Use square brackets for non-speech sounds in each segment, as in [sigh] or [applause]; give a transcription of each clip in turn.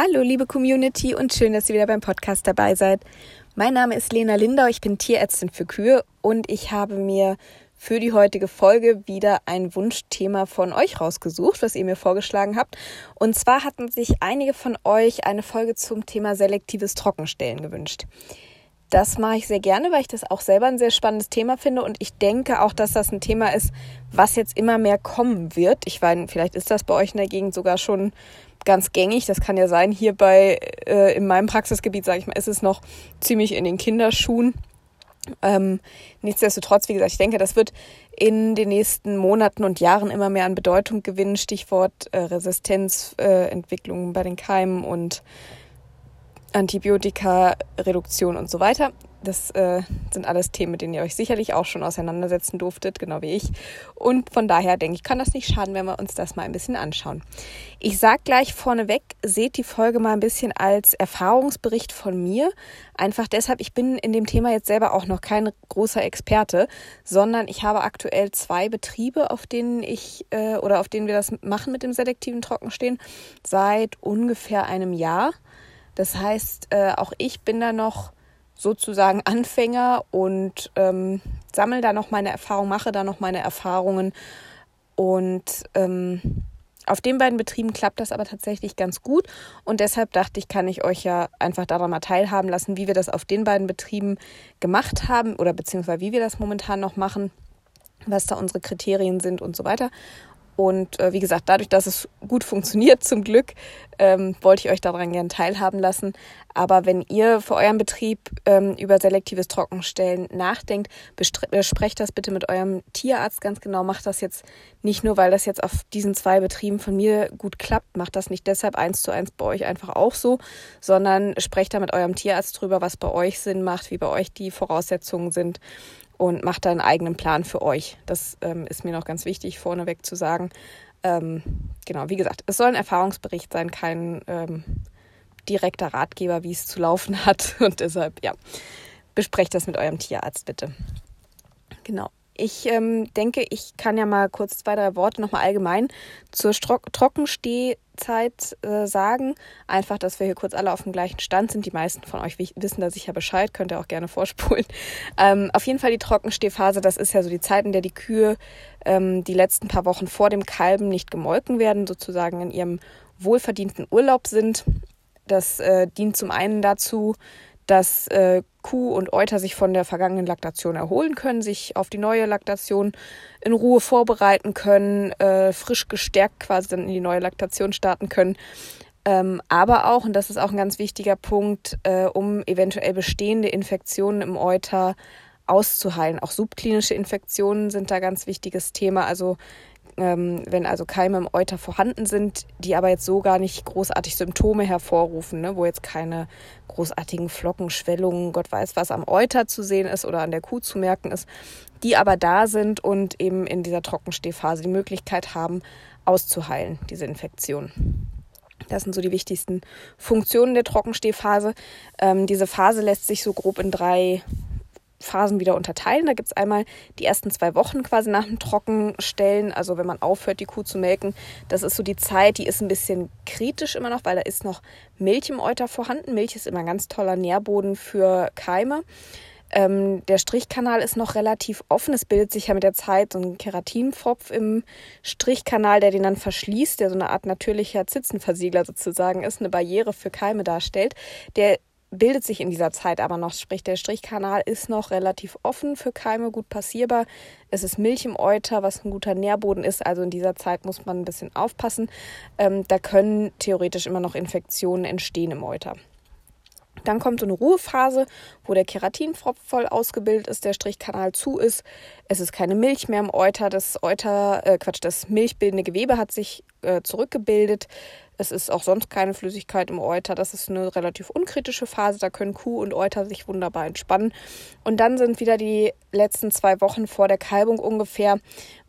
Hallo, liebe Community und schön, dass ihr wieder beim Podcast dabei seid. Mein Name ist Lena Lindau, ich bin Tierärztin für Kühe und ich habe mir für die heutige Folge wieder ein Wunschthema von euch rausgesucht, was ihr mir vorgeschlagen habt. Und zwar hatten sich einige von euch eine Folge zum Thema selektives Trockenstellen gewünscht. Das mache ich sehr gerne, weil ich das auch selber ein sehr spannendes Thema finde und ich denke auch, dass das ein Thema ist, was jetzt immer mehr kommen wird. Ich meine, vielleicht ist das bei euch in der Gegend sogar schon ganz gängig. Das kann ja sein. Hier bei äh, in meinem Praxisgebiet, sage ich mal, ist es noch ziemlich in den Kinderschuhen. Ähm, nichtsdestotrotz, wie gesagt, ich denke, das wird in den nächsten Monaten und Jahren immer mehr an Bedeutung gewinnen. Stichwort äh, Resistenzentwicklung äh, bei den Keimen und Antibiotika-Reduktion und so weiter. Das äh, sind alles Themen, mit denen ihr euch sicherlich auch schon auseinandersetzen durftet, genau wie ich. Und von daher denke ich, kann das nicht schaden, wenn wir uns das mal ein bisschen anschauen. Ich sage gleich vorneweg, seht die Folge mal ein bisschen als Erfahrungsbericht von mir. Einfach deshalb, ich bin in dem Thema jetzt selber auch noch kein großer Experte, sondern ich habe aktuell zwei Betriebe, auf denen ich äh, oder auf denen wir das machen mit dem selektiven Trockenstehen, seit ungefähr einem Jahr. Das heißt, äh, auch ich bin da noch sozusagen Anfänger und ähm, sammle da noch meine Erfahrungen, mache da noch meine Erfahrungen. Und ähm, auf den beiden Betrieben klappt das aber tatsächlich ganz gut. Und deshalb dachte ich, kann ich euch ja einfach daran mal teilhaben lassen, wie wir das auf den beiden Betrieben gemacht haben oder beziehungsweise wie wir das momentan noch machen, was da unsere Kriterien sind und so weiter. Und äh, wie gesagt, dadurch, dass es gut funktioniert, [laughs] zum Glück, ähm, wollte ich euch daran gerne teilhaben lassen. Aber wenn ihr für euren Betrieb ähm, über selektives Trockenstellen nachdenkt, besprecht das bitte mit eurem Tierarzt ganz genau. Macht das jetzt nicht nur, weil das jetzt auf diesen zwei Betrieben von mir gut klappt, macht das nicht deshalb eins zu eins bei euch einfach auch so, sondern sprecht da mit eurem Tierarzt drüber, was bei euch Sinn macht, wie bei euch die Voraussetzungen sind und macht da einen eigenen Plan für euch. Das ähm, ist mir noch ganz wichtig, vorneweg zu sagen. Ähm, genau, wie gesagt, es soll ein Erfahrungsbericht sein, kein ähm, direkter Ratgeber, wie es zu laufen [laughs] hat. Und deshalb, ja, besprecht das mit eurem Tierarzt bitte. Genau. Ich ähm, denke, ich kann ja mal kurz zwei, drei Worte nochmal allgemein zur Stro Trockenstehzeit äh, sagen. Einfach, dass wir hier kurz alle auf dem gleichen Stand sind. Die meisten von euch wissen da sicher Bescheid, könnt ihr auch gerne [laughs] vorspulen. Ähm, auf jeden Fall die Trockenstehphase, das ist ja so die Zeit, in der die Kühe ähm, die letzten paar Wochen vor dem Kalben nicht gemolken werden, sozusagen in ihrem wohlverdienten Urlaub sind. Das äh, dient zum einen dazu, dass äh, Kuh und Euter sich von der vergangenen Laktation erholen können, sich auf die neue Laktation in Ruhe vorbereiten können, äh, frisch gestärkt quasi dann in die neue Laktation starten können. Ähm, aber auch, und das ist auch ein ganz wichtiger Punkt, äh, um eventuell bestehende Infektionen im Euter auszuheilen. Auch subklinische Infektionen sind da ganz wichtiges Thema. Also ähm, wenn also Keime im Euter vorhanden sind, die aber jetzt so gar nicht großartig Symptome hervorrufen, ne, wo jetzt keine großartigen Flocken, Schwellungen, Gott weiß was am Euter zu sehen ist oder an der Kuh zu merken ist, die aber da sind und eben in dieser Trockenstehphase die Möglichkeit haben, auszuheilen, diese Infektion. Das sind so die wichtigsten Funktionen der Trockenstehphase. Ähm, diese Phase lässt sich so grob in drei Phasen wieder unterteilen. Da gibt es einmal die ersten zwei Wochen quasi nach dem Trockenstellen, also wenn man aufhört, die Kuh zu melken. Das ist so die Zeit, die ist ein bisschen kritisch immer noch, weil da ist noch Milch im Euter vorhanden. Milch ist immer ein ganz toller Nährboden für Keime. Ähm, der Strichkanal ist noch relativ offen. Es bildet sich ja mit der Zeit so ein Keratinpfropf im Strichkanal, der den dann verschließt, der so eine Art natürlicher Zitzenversiegler sozusagen ist, eine Barriere für Keime darstellt. Der bildet sich in dieser Zeit aber noch, sprich der Strichkanal ist noch relativ offen für Keime, gut passierbar. Es ist Milch im Euter, was ein guter Nährboden ist, also in dieser Zeit muss man ein bisschen aufpassen. Ähm, da können theoretisch immer noch Infektionen entstehen im Euter. Dann kommt so eine Ruhephase, wo der Keratinpfropf voll ausgebildet ist, der Strichkanal zu ist. Es ist keine Milch mehr im Euter. Das Euter, äh Quatsch, das milchbildende Gewebe hat sich äh, zurückgebildet. Es ist auch sonst keine Flüssigkeit im Euter. Das ist eine relativ unkritische Phase. Da können Kuh und Euter sich wunderbar entspannen. Und dann sind wieder die letzten zwei Wochen vor der Kalbung ungefähr,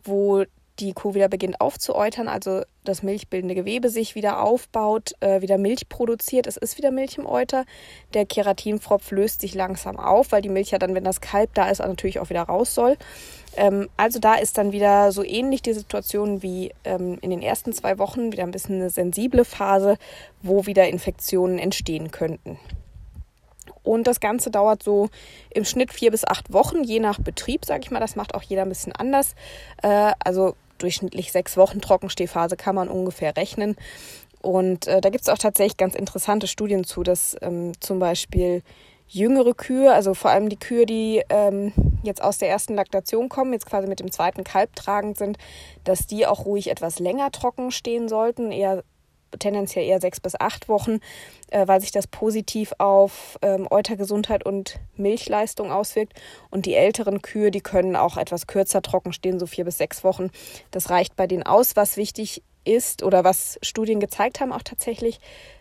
wo die Kuh wieder beginnt aufzuäutern, also das milchbildende Gewebe sich wieder aufbaut, äh, wieder Milch produziert. Es ist wieder Milch im Euter. Der Keratinpfropf löst sich langsam auf, weil die Milch ja dann, wenn das Kalb da ist, natürlich auch wieder raus soll. Ähm, also da ist dann wieder so ähnlich die Situation wie ähm, in den ersten zwei Wochen, wieder ein bisschen eine sensible Phase, wo wieder Infektionen entstehen könnten. Und das Ganze dauert so im Schnitt vier bis acht Wochen, je nach Betrieb, sage ich mal. Das macht auch jeder ein bisschen anders. Äh, also durchschnittlich sechs Wochen Trockenstehphase kann man ungefähr rechnen. Und äh, da gibt es auch tatsächlich ganz interessante Studien zu, dass ähm, zum Beispiel jüngere Kühe, also vor allem die Kühe, die ähm, jetzt aus der ersten Laktation kommen, jetzt quasi mit dem zweiten Kalb tragend sind, dass die auch ruhig etwas länger trocken stehen sollten, eher tendenziell eher sechs bis acht Wochen, äh, weil sich das positiv auf ähm, Eutergesundheit und Milchleistung auswirkt. Und die älteren Kühe, die können auch etwas kürzer trocken stehen, so vier bis sechs Wochen. Das reicht bei denen aus. Was wichtig ist oder was Studien gezeigt haben auch tatsächlich,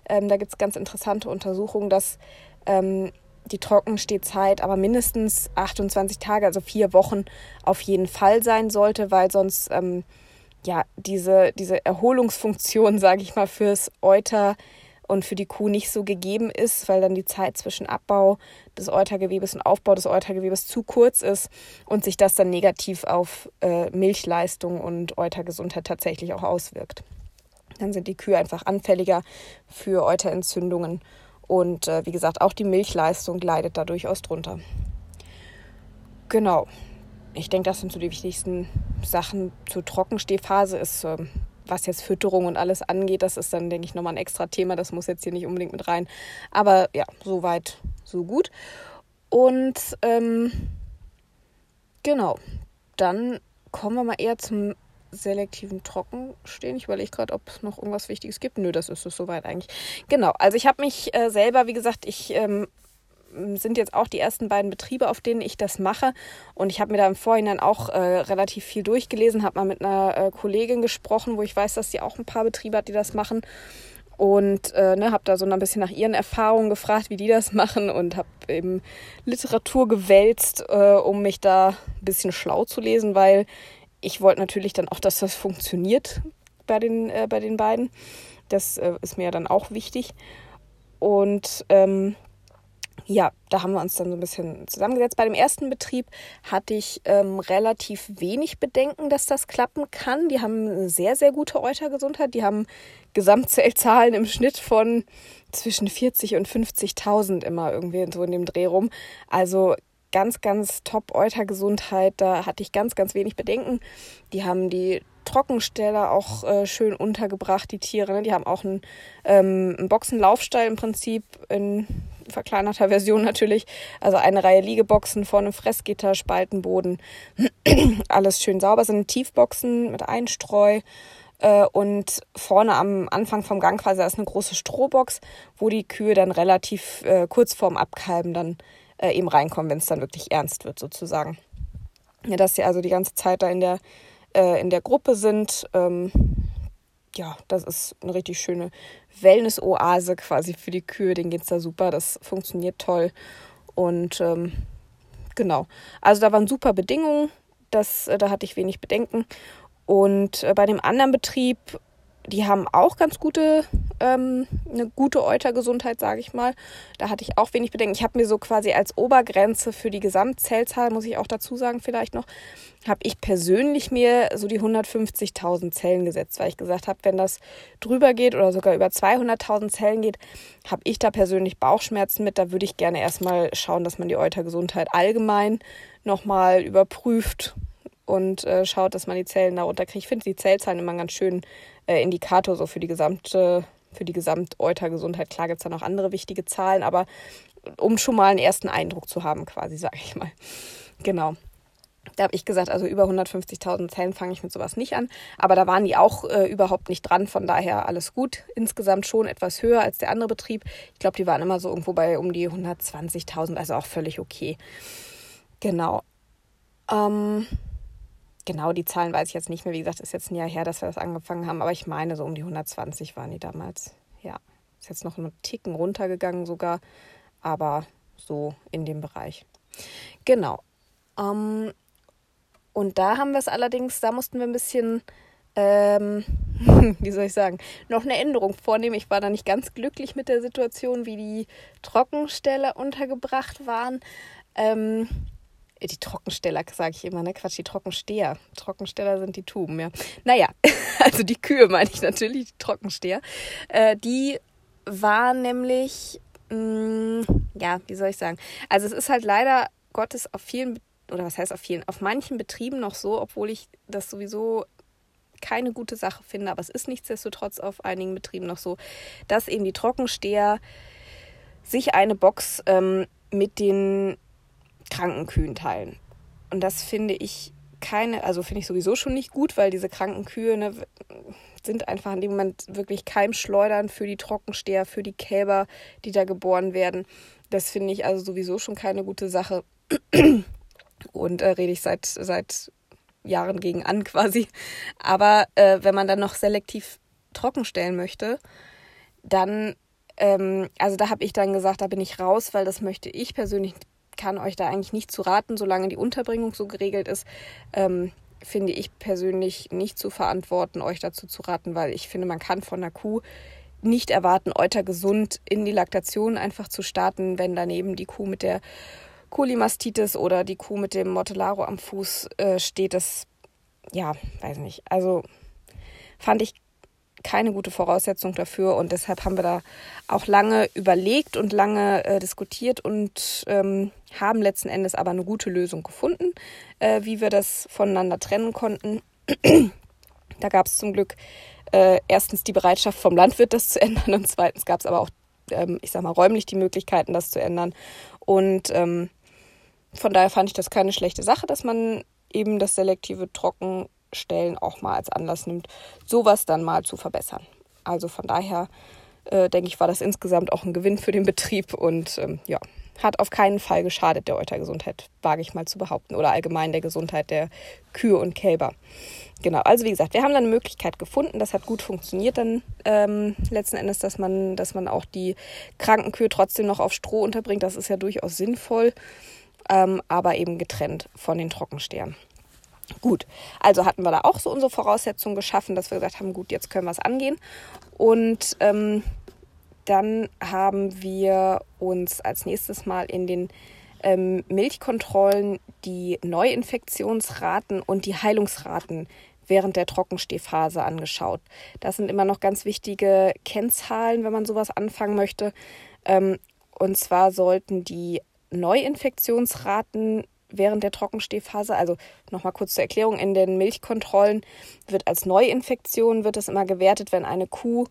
ähm, da gibt es ganz interessante Untersuchungen, dass ähm, die Trockenstehzeit aber mindestens 28 Tage, also vier Wochen auf jeden Fall sein sollte, weil sonst ähm, ja, diese, diese Erholungsfunktion, [laughs] sage ich mal, fürs Euter und für die Kuh nicht so gegeben ist, weil dann die Zeit zwischen Abbau des Eutergewebes und Aufbau des Eutergewebes zu kurz ist und sich das dann negativ auf äh, Milchleistung und Eutergesundheit tatsächlich auch auswirkt. Dann sind die Kühe einfach anfälliger für Euterentzündungen und äh, wie gesagt, auch die Milchleistung leidet da durchaus drunter. Genau, ich denke, das sind so die wichtigsten Sachen zur Trockenstehphase. Ist, ähm, was jetzt Fütterung und alles angeht, das ist dann, denke ich, nochmal ein extra Thema. Das muss jetzt hier nicht unbedingt mit rein. Aber ja, soweit, so gut. Und ähm, genau, dann kommen wir mal eher zum selektiven Trockenstehen. Ich überlege gerade, ob es noch irgendwas Wichtiges gibt. Nö, das ist es soweit eigentlich. Genau, also ich habe mich äh, selber, wie gesagt, ich ähm, sind jetzt auch die ersten beiden Betriebe, auf denen ich das mache. Und ich habe mir da im Vorhinein auch äh, relativ viel durchgelesen, habe mal mit einer äh, Kollegin gesprochen, wo ich weiß, dass sie auch ein paar Betriebe hat, die das machen. Und äh, ne, habe da so ein bisschen nach ihren Erfahrungen gefragt, wie die das machen und habe eben Literatur gewälzt, äh, um mich da ein bisschen schlau zu lesen, weil ich wollte natürlich dann auch, dass das funktioniert bei den, äh, bei den beiden. Das äh, ist mir ja dann auch wichtig. Und ähm, ja, da haben wir uns dann so ein bisschen zusammengesetzt. Bei dem ersten Betrieb hatte ich ähm, relativ wenig Bedenken, dass das klappen kann. Die haben eine sehr, sehr gute Eutergesundheit. Die haben Gesamtzellzahlen im Schnitt von zwischen 40 und 50.000 immer irgendwie so in dem Dreh rum. Also ganz, ganz top Eutergesundheit. Da hatte ich ganz, ganz wenig Bedenken. Die haben die Trockenstelle auch äh, schön untergebracht, die Tiere. Ne? Die haben auch einen, ähm, einen Boxenlaufstall im Prinzip in verkleinerter Version natürlich. Also eine Reihe Liegeboxen, vorne Fressgitter, Spaltenboden. [clears throat] Alles schön sauber. sind Tiefboxen mit Einstreu. Äh, und vorne am Anfang vom Gang quasi ist eine große Strohbox, wo die Kühe dann relativ äh, kurz vorm Abkalben dann äh, eben reinkommen, wenn es dann wirklich ernst wird sozusagen. Ja, dass sie also die ganze Zeit da in der, äh, in der Gruppe sind. Ähm, ja, das ist eine richtig schöne Wellness-Oase quasi für die Kühe. Denen geht es da super, das funktioniert toll. Und ähm, genau, also da waren super Bedingungen, das, äh, da hatte ich wenig Bedenken. Und äh, bei dem anderen Betrieb die haben auch ganz gute, ähm, eine gute Eutergesundheit, sage ich mal. Da hatte ich auch wenig Bedenken. Ich habe mir so quasi als Obergrenze für die Gesamtzellzahl, muss ich auch dazu sagen vielleicht noch, habe ich persönlich mir so die 150.000 Zellen gesetzt, weil ich gesagt habe, wenn das drüber geht oder sogar über 200.000 Zellen geht, habe ich da persönlich Bauchschmerzen mit. Da würde ich gerne erstmal schauen, dass man die Eutergesundheit allgemein nochmal überprüft und äh, schaut, dass man die Zellen darunter kriegt. Ich finde die Zellzahlen immer ganz schön äh, Indikator so für die gesamte, für die Gesamteutergesundheit. Klar gibt es da noch andere wichtige Zahlen, aber um schon mal einen ersten Eindruck zu haben, quasi, sage ich mal. Genau. Da habe ich gesagt, also über 150.000 Zellen fange ich mit sowas nicht an. Aber da waren die auch äh, überhaupt nicht dran. Von daher alles gut. Insgesamt schon etwas höher als der andere Betrieb. Ich glaube, die waren immer so irgendwo bei um die 120.000, also auch völlig okay. Genau. Ähm, Genau, die Zahlen weiß ich jetzt nicht mehr. Wie gesagt, ist jetzt ein Jahr her, dass wir das angefangen haben. Aber ich meine, so um die 120 waren die damals. Ja, ist jetzt noch einen Ticken runtergegangen sogar. Aber so in dem Bereich. Genau. Ähm, Und da haben wir es allerdings, da mussten wir ein bisschen, ähm, [laughs] wie soll ich sagen, noch eine Änderung vornehmen. Ich war da nicht ganz glücklich mit der Situation, wie die Trockensteller untergebracht waren. Ähm, die Trockensteller, sage ich immer, ne? Quatsch, die Trockensteher. Trockensteller sind die Tuben, ja. Naja, [laughs] also die Kühe meine ich natürlich, die Trockensteher. Äh, die war nämlich, mh, mm, ja, wie soll ich sagen? Also es ist halt leider Gottes auf vielen, oder was heißt auf vielen, auf manchen Betrieben noch so, obwohl ich das sowieso keine gute Sache finde, aber es ist nichtsdestotrotz auf einigen Betrieben noch so, dass eben die Trockensteher sich eine Box ähm, mit den kranken Kühen teilen. Und das finde ich keine, also finde ich sowieso schon nicht gut, weil diese kranken Kühe ne, sind einfach in dem Moment wirklich Keimschleudern für die Trockensteher, für die Kälber, die da geboren werden. Das finde ich also sowieso schon keine gute Sache. Und äh, rede ich seit, seit Jahren gegen an quasi. Aber äh, wenn man dann noch selektiv trockenstellen möchte, dann, ähm, also da habe ich dann gesagt, da bin ich raus, weil das möchte ich persönlich kann euch da eigentlich nicht zu raten, solange die Unterbringung so geregelt ist. Ähm, finde ich persönlich nicht zu verantworten, euch dazu zu raten, weil ich finde, man kann von einer Kuh nicht erwarten, euter gesund in die Laktation einfach zu starten, wenn daneben die Kuh mit der Colimastitis oder die Kuh mit dem Mortellaro am Fuß äh, steht. Das, ja, weiß nicht. Also fand ich keine gute Voraussetzung dafür und deshalb haben wir da auch lange überlegt und lange äh, diskutiert und ähm, haben letzten Endes aber eine gute Lösung gefunden, äh, wie wir das voneinander trennen konnten. [clears throat] da gab es zum Glück äh, erstens die Bereitschaft vom Landwirt, das zu ändern und zweitens gab es aber auch, ähm, ich sag mal, räumlich die Möglichkeiten, das zu ändern. Und ähm, von daher fand ich das keine schlechte Sache, dass man eben das selektive Trocken Stellen auch mal als Anlass nimmt, sowas dann mal zu verbessern. Also von daher äh, denke ich, war das insgesamt auch ein Gewinn für den Betrieb und ähm, ja, hat auf keinen Fall geschadet der Eutergesundheit, wage ich mal zu behaupten, oder allgemein der Gesundheit der Kühe und Kälber. Genau, also wie gesagt, wir haben dann eine Möglichkeit gefunden, das hat gut funktioniert dann ähm, letzten Endes, dass man, dass man auch die kranken Kühe trotzdem noch auf Stroh unterbringt. Das ist ja durchaus sinnvoll, ähm, aber eben getrennt von den Trockensteren. Gut, also hatten wir da auch so unsere Voraussetzungen geschaffen, dass wir gesagt haben, gut, jetzt können wir es angehen. Und ähm, dann haben wir uns als nächstes mal in den ähm, Milchkontrollen die Neuinfektionsraten und die Heilungsraten während der Trockenstehphase angeschaut. Das sind immer noch ganz wichtige Kennzahlen, wenn man sowas anfangen möchte. Ähm, und zwar sollten die Neuinfektionsraten während der Trockenstehphase. Also nochmal kurz zur Erklärung, in den Milchkontrollen wird als Neuinfektion wird es immer gewertet, wenn eine Kuh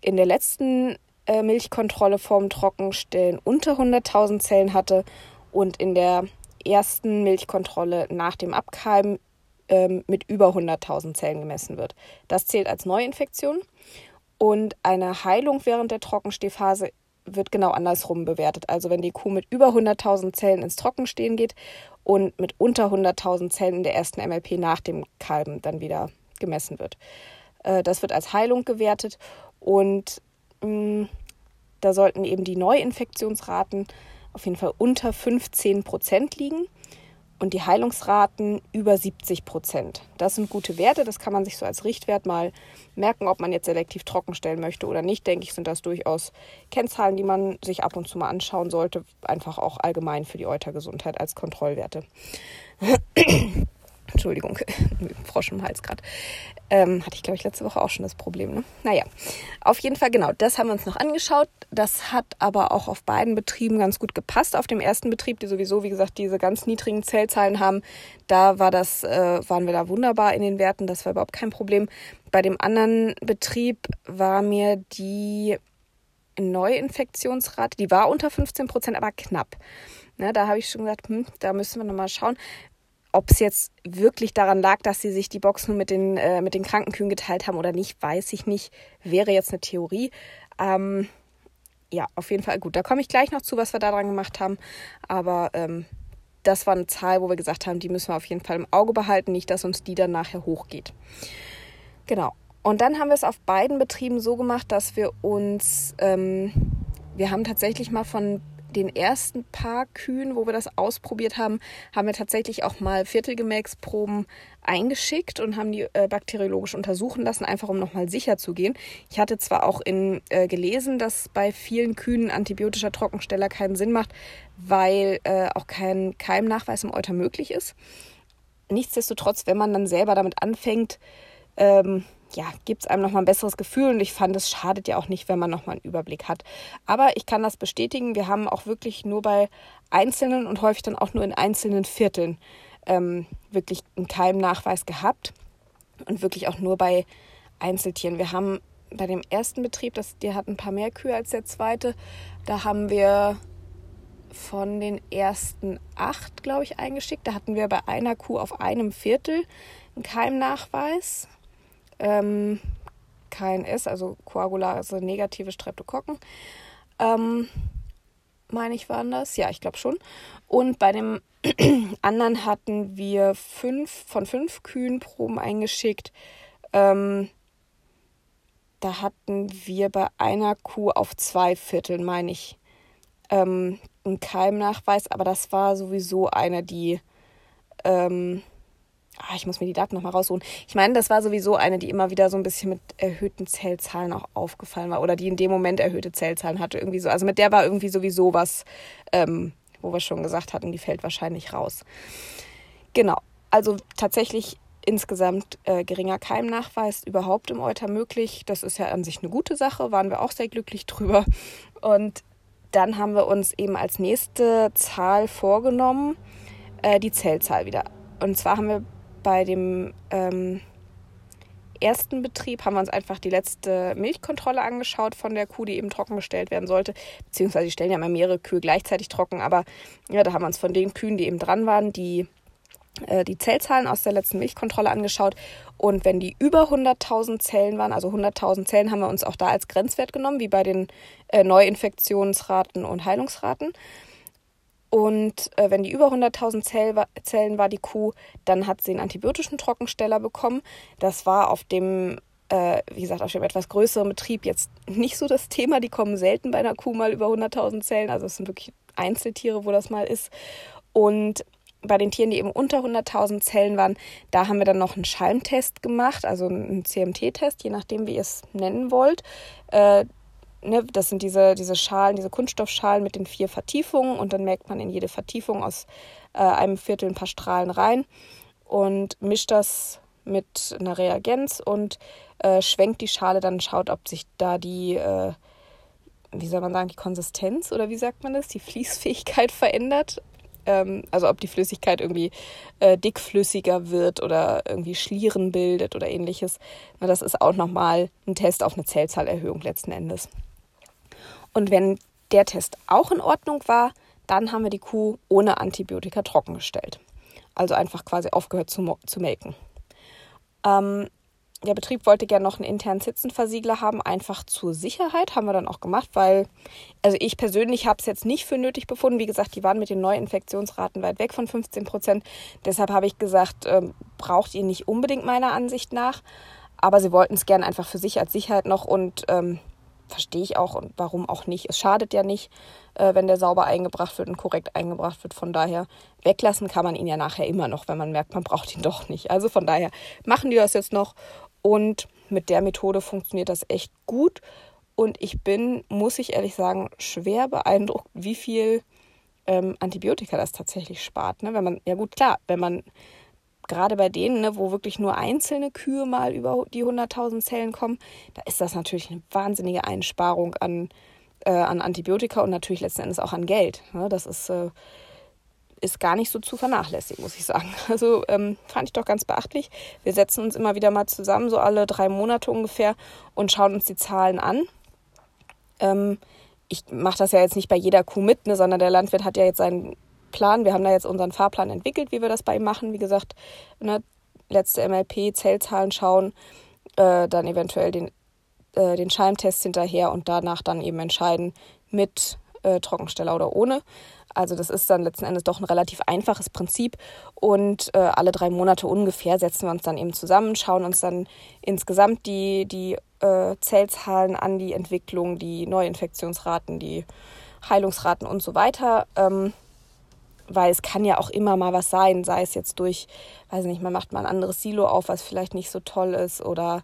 in der letzten äh, Milchkontrolle vorm Trockenstellen unter 100.000 Zellen hatte und in der ersten Milchkontrolle nach dem Abkeimen ähm, mit über 100.000 Zellen gemessen wird. Das zählt als Neuinfektion. Und eine Heilung während der Trockenstehphase wird genau andersrum bewertet. Also wenn die Kuh mit über 100.000 Zellen ins Trockenstehen geht und mit unter 100.000 Zellen in der ersten MLP nach dem Kalben dann wieder gemessen wird. Äh, das wird als Heilung gewertet und mm, da sollten eben die Neuinfektionsraten auf jeden Fall unter 15 Prozent liegen und die Heilungsraten über 70 Prozent. Das sind gute Werte, das kann man sich so als Richtwert mal merken, ob man jetzt selektiv trocken stellen möchte oder nicht. Denke ich, sind das durchaus Kennzahlen, die man sich ab und zu mal anschauen sollte, einfach auch allgemein für die Eutergesundheit als Kontrollwerte. Entschuldigung, [laughs] Frosch im Hals gerade. Ähm, hatte ich, glaube ich, letzte Woche auch schon das Problem. Ne? Naja, auf jeden Fall, genau, das haben wir uns noch angeschaut. Das hat aber auch auf beiden Betrieben ganz gut gepasst. Auf dem ersten Betrieb, die sowieso, wie gesagt, diese ganz niedrigen Zellzahlen haben, da war das, äh, waren wir da wunderbar in den Werten. Das war überhaupt kein Problem. Bei dem anderen Betrieb war mir die Neuinfektionsrate, die war unter 15 Prozent, aber knapp. Ne, da habe ich schon gesagt, hm, da müssen wir nochmal schauen. Ob es jetzt wirklich daran lag, dass sie sich die Box nur mit den, äh, mit den Krankenkühen geteilt haben oder nicht, weiß ich nicht. Wäre jetzt eine Theorie. Ähm, ja, auf jeden Fall gut. Da komme ich gleich noch zu, was wir da dran gemacht haben. Aber ähm, das war eine Zahl, wo wir gesagt haben, die müssen wir auf jeden Fall im Auge behalten, nicht, dass uns die dann nachher hochgeht. Genau. Und dann haben wir es auf beiden Betrieben so gemacht, dass wir uns, ähm, wir haben tatsächlich mal von den ersten paar Kühen, wo wir das ausprobiert haben, haben wir tatsächlich auch mal Viertelgemächsproben eingeschickt und haben die äh, bakteriologisch untersuchen lassen, einfach um nochmal sicher zu gehen. Ich hatte zwar auch in, äh, gelesen, dass bei vielen Kühen antibiotischer Trockensteller keinen Sinn macht, weil äh, auch kein Keimnachweis im Euter möglich ist. Nichtsdestotrotz, wenn man dann selber damit anfängt, ähm, ja, gibt es einem nochmal ein besseres Gefühl und ich fand, es schadet ja auch nicht, wenn man nochmal einen Überblick hat. Aber ich kann das bestätigen, wir haben auch wirklich nur bei einzelnen und häufig dann auch nur in einzelnen Vierteln ähm, wirklich einen Keimnachweis gehabt und wirklich auch nur bei Einzeltieren. Wir haben bei dem ersten Betrieb, das, der hat ein paar mehr Kühe als der zweite, da haben wir von den ersten acht, glaube ich, eingeschickt. Da hatten wir bei einer Kuh auf einem Viertel einen Keimnachweis ähm, KNS, also koagulase negative Streptokokken. Ähm, meine ich, waren das. Ja, ich glaube schon. Und bei dem [clears throat] anderen hatten wir fünf von fünf Kühen Proben eingeschickt. Ähm, da hatten wir bei einer Kuh auf zwei Vierteln, meine ich, ähm, einen Keimnachweis. Aber das war sowieso eine, die ähm, ah, ich muss mir die Daten nochmal raussuchen. Ich meine, das war sowieso eine, die immer wieder so ein bisschen mit erhöhten Zellzahlen auch aufgefallen war oder die in dem Moment erhöhte Zellzahlen hatte. Irgendwie so. Also mit der war irgendwie sowieso was, ähm, wo wir schon gesagt hatten, die fällt wahrscheinlich raus. Genau. Also tatsächlich insgesamt äh, geringer Keimnachweis überhaupt im Euter möglich. Das ist ja an sich eine gute Sache, waren wir auch sehr glücklich drüber. Und dann haben wir uns eben als nächste Zahl vorgenommen, äh, die Zellzahl wieder. Und zwar haben wir bei dem ähm, ersten Betrieb haben wir uns einfach die letzte Milchkontrolle angeschaut von der Kuh, die eben trockengestellt werden sollte. Beziehungsweise die stellen ja mal mehrere Kühe gleichzeitig trocken, aber ja, da haben wir uns von den Kühen, die eben dran waren, die, äh, die Zellzahlen aus der letzten Milchkontrolle angeschaut. Und wenn die über 100.000 Zellen waren, also 100.000 Zellen, haben wir uns auch da als Grenzwert genommen, wie bei den äh, Neuinfektionsraten und Heilungsraten. Und äh, wenn die über 100.000 Zell, Zellen war, die Kuh, dann hat sie einen antibiotischen Trockensteller bekommen. Das war auf dem, äh, wie gesagt, auf dem etwas größeren Betrieb jetzt nicht so das Thema. Die kommen selten bei einer Kuh mal über 100.000 Zellen. Also es sind wirklich Einzeltiere, wo das mal ist. Und bei den Tieren, die eben unter 100.000 Zellen waren, da haben wir dann noch einen Schalmtest gemacht, also einen CMT-Test, je nachdem, wie ihr es nennen wollt. Äh, ne, das sind diese, diese Schalen, diese Kunststoffschalen mit den vier Vertiefungen und dann merkt man in jede Vertiefung aus äh, einem Viertel ein paar Strahlen rein und mischt das mit einer Reagenz und äh, schwenkt die Schale dann, schaut, ob sich da die, äh, wie soll man sagen, die Konsistenz oder wie sagt man das, die Fließfähigkeit verändert. Ähm, also ob die Flüssigkeit irgendwie äh, dickflüssiger wird oder irgendwie Schlieren bildet oder ähnliches. Na, das ist auch nochmal ein Test auf eine Zellzahlerhöhung letzten Endes. Und wenn der Test auch in Ordnung war, dann haben wir die Kuh ohne Antibiotika trockengestellt. Also einfach quasi aufgehört zu, zu melken. Ähm, der Betrieb wollte gerne noch einen internen Zitzenversiegler haben, einfach zur Sicherheit. Haben wir dann auch gemacht, weil, also ich persönlich habe es jetzt nicht für nötig befunden. Wie gesagt, die waren mit den Neuinfektionsraten weit weg von 15 Prozent. Deshalb habe ich gesagt, ähm, braucht ihr nicht unbedingt meiner Ansicht nach. Aber sie wollten es gerne einfach für sich als Sicherheit noch und ähm, verstehe ich auch und warum auch nicht. Es schadet ja nicht, äh, wenn der sauber eingebracht wird und korrekt eingebracht wird. Von daher weglassen kann man ihn ja nachher immer noch, wenn man merkt, man braucht ihn doch nicht. Also von daher machen die das jetzt noch und mit der Methode funktioniert das echt gut. Und ich bin, muss ich ehrlich sagen, schwer beeindruckt, wie viel ähm, Antibiotika das tatsächlich spart. Ne? Wenn man, ja gut, klar, wenn man gerade bei denen, ne, wo wirklich nur einzelne Kühe mal über die 100.000 Zellen kommen, da ist das natürlich eine wahnsinnige Einsparung an, äh, an Antibiotika und natürlich letzten Endes auch an Geld. Ne? Das ist, äh, ist gar nicht so zu vernachlässigen, muss ich sagen. [laughs] Also ähm, fand ich doch ganz beachtlich. Wir setzen uns immer wieder mal zusammen, so alle drei Monate ungefähr, und schauen uns die Zahlen an. Ähm, ich mache das ja jetzt nicht bei jeder Kuh mit, ne, sondern der Landwirt hat ja jetzt seinen Plan. Wir haben da jetzt unseren Fahrplan entwickelt, wie wir das bei ihm machen. Wie gesagt, ne, letzte MLP, Zellzahlen schauen, äh, dann eventuell den, äh, den Scheimtest hinterher und danach dann eben entscheiden mit äh, Trockensteller oder ohne. Also das ist dann letzten Endes doch ein relativ einfaches Prinzip und äh, alle drei Monate ungefähr setzen wir uns dann eben zusammen, schauen uns dann insgesamt die, die äh, Zellzahlen an, die Entwicklung, die Neuinfektionsraten, die Heilungsraten und so weiter. Ähm, weil es kann ja auch immer mal was sein, sei es jetzt durch, weiß nicht, man macht mal ein anderes Silo auf, was vielleicht nicht so toll ist oder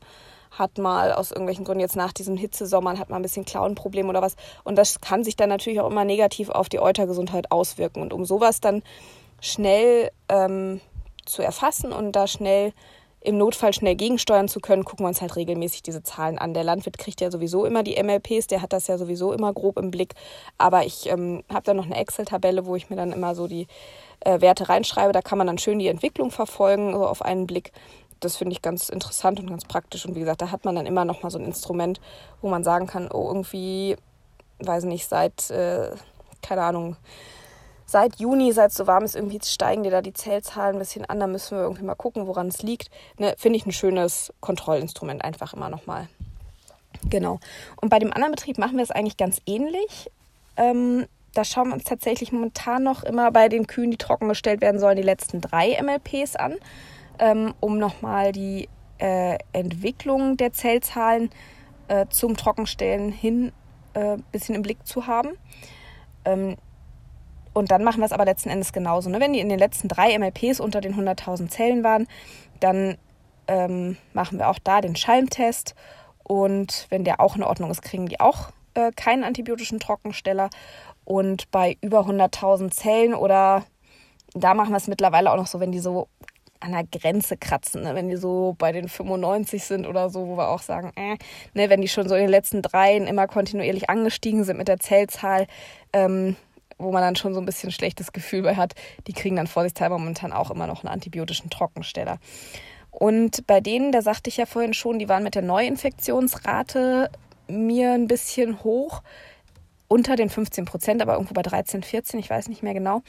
hat mal aus irgendwelchen Gründen jetzt nach diesem Hitzesommern hat man ein bisschen Klauenproblem oder was. Und das kann sich dann natürlich auch immer negativ auf die Eutergesundheit auswirken. Und um sowas dann schnell ähm, zu erfassen und da schnell im Notfall schnell gegensteuern zu können, gucken wir uns halt regelmäßig diese Zahlen an. Der Landwirt kriegt ja sowieso immer die MLPs, der hat das ja sowieso immer grob im Blick. Aber ich ähm, habe da noch eine Excel-Tabelle, wo ich mir dann immer so die äh, Werte reinschreibe. Da kann man dann schön die Entwicklung verfolgen, so auf einen Blick. Das finde ich ganz interessant und ganz praktisch. Und wie gesagt, da hat man dann immer noch mal so ein Instrument, wo man sagen kann, oh, irgendwie, weiß nicht, seit, äh, keine Ahnung, seit Juni, seit es so warm ist, irgendwie steigen dir da die Zellzahlen ein bisschen an. Da müssen wir irgendwie mal gucken, woran es liegt. Ne, Finde ich ein schönes Kontrollinstrument einfach immer nochmal. Genau. Und bei dem anderen Betrieb machen wir es eigentlich ganz ähnlich. Ähm, da schauen wir uns tatsächlich momentan noch immer bei den Kühen, die trockengestellt werden sollen, die letzten drei MLPs an, ähm, um nochmal die äh, Entwicklung der Zellzahlen äh, zum Trockenstellen hin ein äh, bisschen im Blick zu haben. Ähm, und dann machen wir es aber letzten Endes genauso. Ne? Wenn die in den letzten drei MLPs unter den 100.000 Zellen waren, dann ähm, machen wir auch da den Schalmtest. Und wenn der auch in Ordnung ist, kriegen die auch äh, keinen antibiotischen Trockensteller. Und bei über 100.000 Zellen oder da machen wir es mittlerweile auch noch so, wenn die so an der Grenze kratzen, ne? wenn die so bei den 95 sind oder so, wo wir auch sagen, äh, ne, wenn die schon so in den letzten dreien immer kontinuierlich angestiegen sind mit der Zellzahl, ähm, wo man dann schon so ein bisschen schlechtes Gefühl bei hat, die kriegen dann vorsichtshalber momentan auch immer noch einen antibiotischen Trockensteller. Und bei denen, da sagte ich ja vorhin schon, die waren mit der Neuinfektionsrate mir ein bisschen hoch, unter den 15 Prozent, aber irgendwo bei 13, 14, ich weiß nicht mehr genau.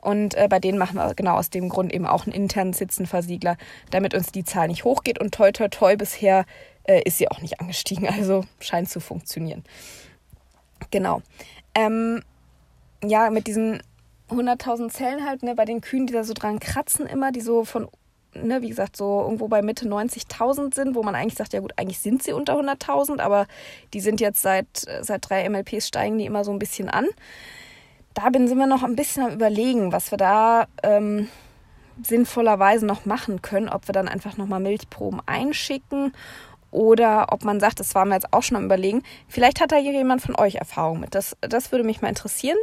Und äh, bei denen machen wir genau aus dem Grund eben auch einen internen Sitzenversiegler, damit uns die Zahl nicht hochgeht. Und toi, toi, toi, bisher äh, ist sie auch nicht angestiegen. Also scheint zu funktionieren. Genau. Ähm, ja, mit diesen 100.000 Zellen halt, ne, bei den Kühen, die da so dran kratzen immer, die so von, ne, wie gesagt, so irgendwo bei Mitte 90.000 sind, wo man eigentlich sagt, ja gut, eigentlich sind sie unter 100.000, aber die sind jetzt seit, seit drei MLPs steigen die immer so ein bisschen an. Da bin, sind wir noch ein bisschen am überlegen, was wir da ähm, sinnvollerweise noch machen können, ob wir dann einfach nochmal Milchproben einschicken oder ob man sagt, das war mir jetzt auch schon am Überlegen, vielleicht hat da hier jemand von euch Erfahrung mit. Das, das würde mich mal interessieren.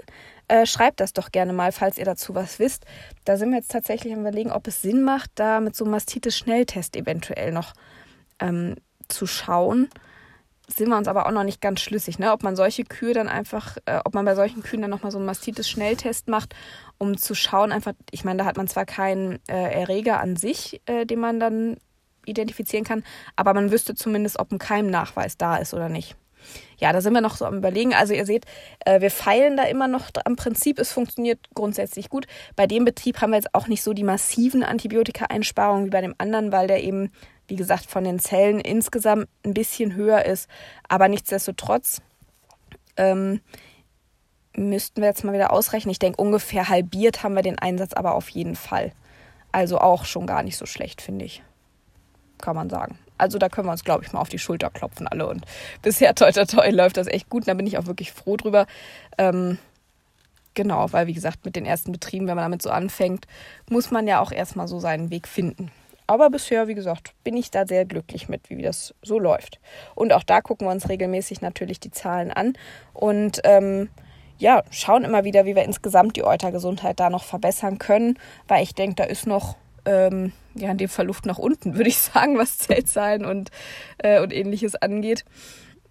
Äh, schreibt das doch gerne mal, falls ihr dazu was wisst. Da sind wir jetzt tatsächlich am Überlegen, ob es Sinn macht, da mit so einem Mastitis-Schnelltest eventuell noch ähm, zu schauen. Sind wir uns aber auch noch nicht ganz schlüssig, ne? ob man solche Kühe dann einfach, äh, ob man bei solchen Kühen dann nochmal so einen Mastitis-Schnelltest macht, um zu schauen, einfach, ich meine, da hat man zwar keinen äh, Erreger an sich, äh, den man dann identifizieren kann, aber man wüsste zumindest, ob ein Keimnachweis da ist oder nicht. Ja, da sind wir noch so am Überlegen. Also ihr seht, äh, wir feilen da immer noch am Prinzip. Es funktioniert grundsätzlich gut. Bei dem Betrieb haben wir jetzt auch nicht so die massiven Antibiotika-Einsparungen wie bei dem anderen, weil der eben, wie gesagt, von den Zellen insgesamt ein bisschen höher ist. Aber nichtsdestotrotz ähm, müssten wir jetzt mal wieder ausrechnen. Ich denke, ungefähr halbiert haben wir den Einsatz aber auf jeden Fall. Also auch schon gar nicht so schlecht, finde ich kann man sagen. Also da können wir uns, glaube ich, mal auf die Schulter klopfen alle. Und [laughs] bisher, toi, toi, toi, läuft das echt gut. Und da bin ich auch wirklich froh drüber. Ähm, genau, weil, wie gesagt, mit den ersten Betrieben, wenn man damit so anfängt, muss man ja auch erstmal so seinen Weg finden. Aber bisher, wie gesagt, bin ich da sehr glücklich mit, wie das so läuft. Und auch da gucken wir uns regelmäßig natürlich die Zahlen an und ähm, ja, schauen immer wieder, wie wir insgesamt die Eutergesundheit da noch verbessern können, weil ich denke, da ist noch ähm, ja, in dem Fall Luft nach unten, [laughs] würde ich sagen, was Zeltzahlen und, äh, und ähnliches angeht.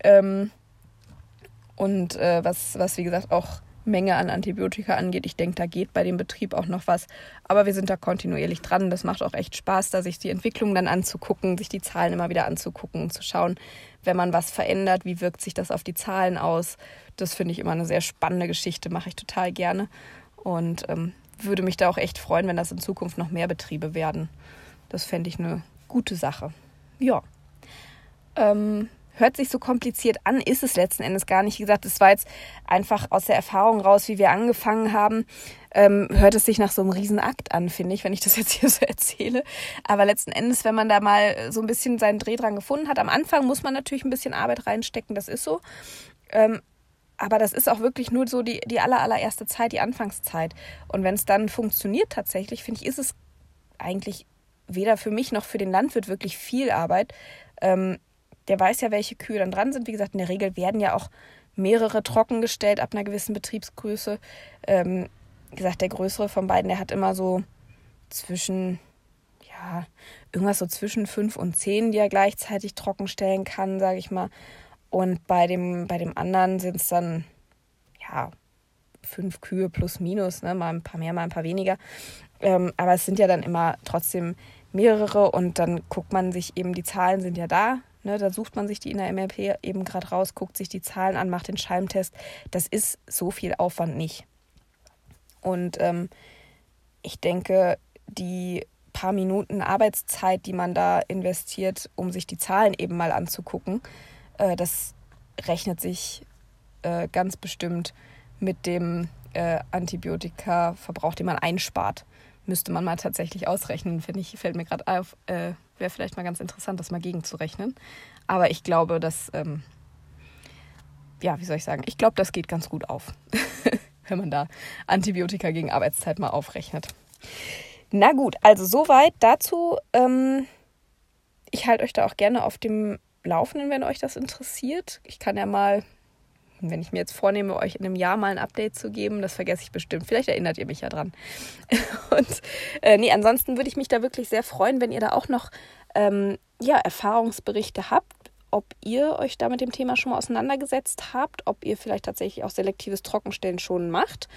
Ähm, und äh, was, was, wie gesagt, auch Menge an Antibiotika angeht. Ich denke, da geht bei dem Betrieb auch noch was. Aber wir sind da kontinuierlich dran. Das macht auch echt Spaß, da sich die Entwicklung dann anzugucken, sich die Zahlen immer wieder anzugucken und zu schauen, wenn man was verändert, wie wirkt sich das auf die Zahlen aus. Das finde ich immer eine sehr spannende Geschichte, mache ich total gerne. Und ähm, würde mich da auch echt freuen, wenn das in Zukunft noch mehr Betriebe werden. Das fände ich eine gute Sache. Ja. Ähm, hört sich so kompliziert an, ist es letzten Endes gar nicht. Wie gesagt, es war jetzt einfach aus der Erfahrung raus, wie wir angefangen haben, ähm, hört es sich nach so einem Riesenakt an, finde ich, wenn ich das jetzt hier [laughs] so erzähle. Aber letzten Endes, wenn man da mal so ein bisschen seinen Dreh dran gefunden hat, am Anfang muss man natürlich ein bisschen Arbeit reinstecken, das ist so. Ähm, aber das ist auch wirklich nur so die, die aller, allererste Zeit, die Anfangszeit. Und wenn es dann funktioniert tatsächlich, finde ich, ist es eigentlich weder für mich noch für den Landwirt wirklich viel Arbeit. Ähm, der weiß ja, welche Kühe dann dran sind. Wie gesagt, in der Regel werden ja auch mehrere trockengestellt ab einer gewissen Betriebsgröße. Ähm, wie gesagt, der größere von beiden, der hat immer so zwischen, ja, irgendwas so zwischen fünf und zehn, die er gleichzeitig trockenstellen kann, sage ich mal. Und bei dem, bei dem anderen sind es dann, ja, fünf Kühe plus minus, ne? mal ein paar mehr, mal ein paar weniger. Ähm, aber es sind ja dann immer trotzdem mehrere und dann guckt man sich eben, die Zahlen sind ja da. Ne? Da sucht man sich die in der MLP eben gerade raus, guckt sich die Zahlen an, macht den Schalmtest. Das ist so viel Aufwand nicht. Und ähm, ich denke, die paar Minuten Arbeitszeit, die man da investiert, um sich die Zahlen eben mal anzugucken, äh, das rechnet sich äh, ganz bestimmt mit dem äh, Antibiotikaverbrauch, den man einspart. Müsste man mal tatsächlich ausrechnen, finde ich, fällt mir gerade auf. Äh, Wäre vielleicht mal ganz interessant, das mal gegenzurechnen. Aber ich glaube, dass, ähm, ja, wie soll ich sagen, ich glaube, das geht ganz gut auf, [laughs] wenn man da Antibiotika gegen Arbeitszeit mal aufrechnet. Na gut, also soweit dazu. Ähm, ich halte euch da auch gerne auf dem Laufenden, wenn euch das interessiert. Ich kann ja mal, wenn ich mir jetzt vornehme, euch in einem Jahr mal ein Update zu geben, das vergesse ich bestimmt. Vielleicht erinnert ihr mich ja dran. [laughs] Und äh, nee, ansonsten würde ich mich da wirklich sehr freuen, wenn ihr da auch noch ähm, ja, Erfahrungsberichte habt, ob ihr euch da mit dem Thema schon mal auseinandergesetzt habt, ob ihr vielleicht tatsächlich auch selektives Trockenstellen schon macht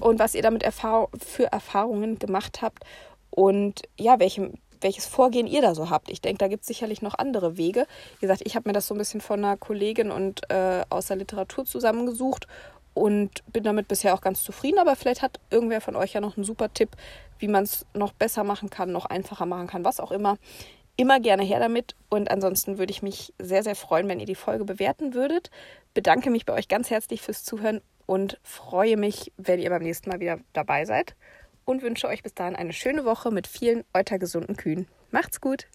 und was ihr damit Erfahr für Erfahrungen gemacht habt und ja, welche welches Vorgehen ihr da so habt. Ich denke, da gibt es sicherlich noch andere Wege. Wie gesagt, ich habe mir das so ein bisschen von einer Kollegin und äh, aus der Literatur zusammengesucht und bin damit bisher auch ganz zufrieden. Aber vielleicht hat irgendwer von euch ja noch einen super Tipp, wie man es noch besser machen kann, noch einfacher machen kann, was auch immer. Immer gerne her damit. Und ansonsten würde ich mich sehr, sehr freuen, wenn ihr die Folge bewerten würdet. Bedanke mich bei euch ganz herzlich fürs Zuhören und freue mich, wenn ihr beim nächsten Mal wieder dabei seid und wünsche euch bis dahin eine schöne Woche mit vielen eutergesunden Kühen. Macht's gut!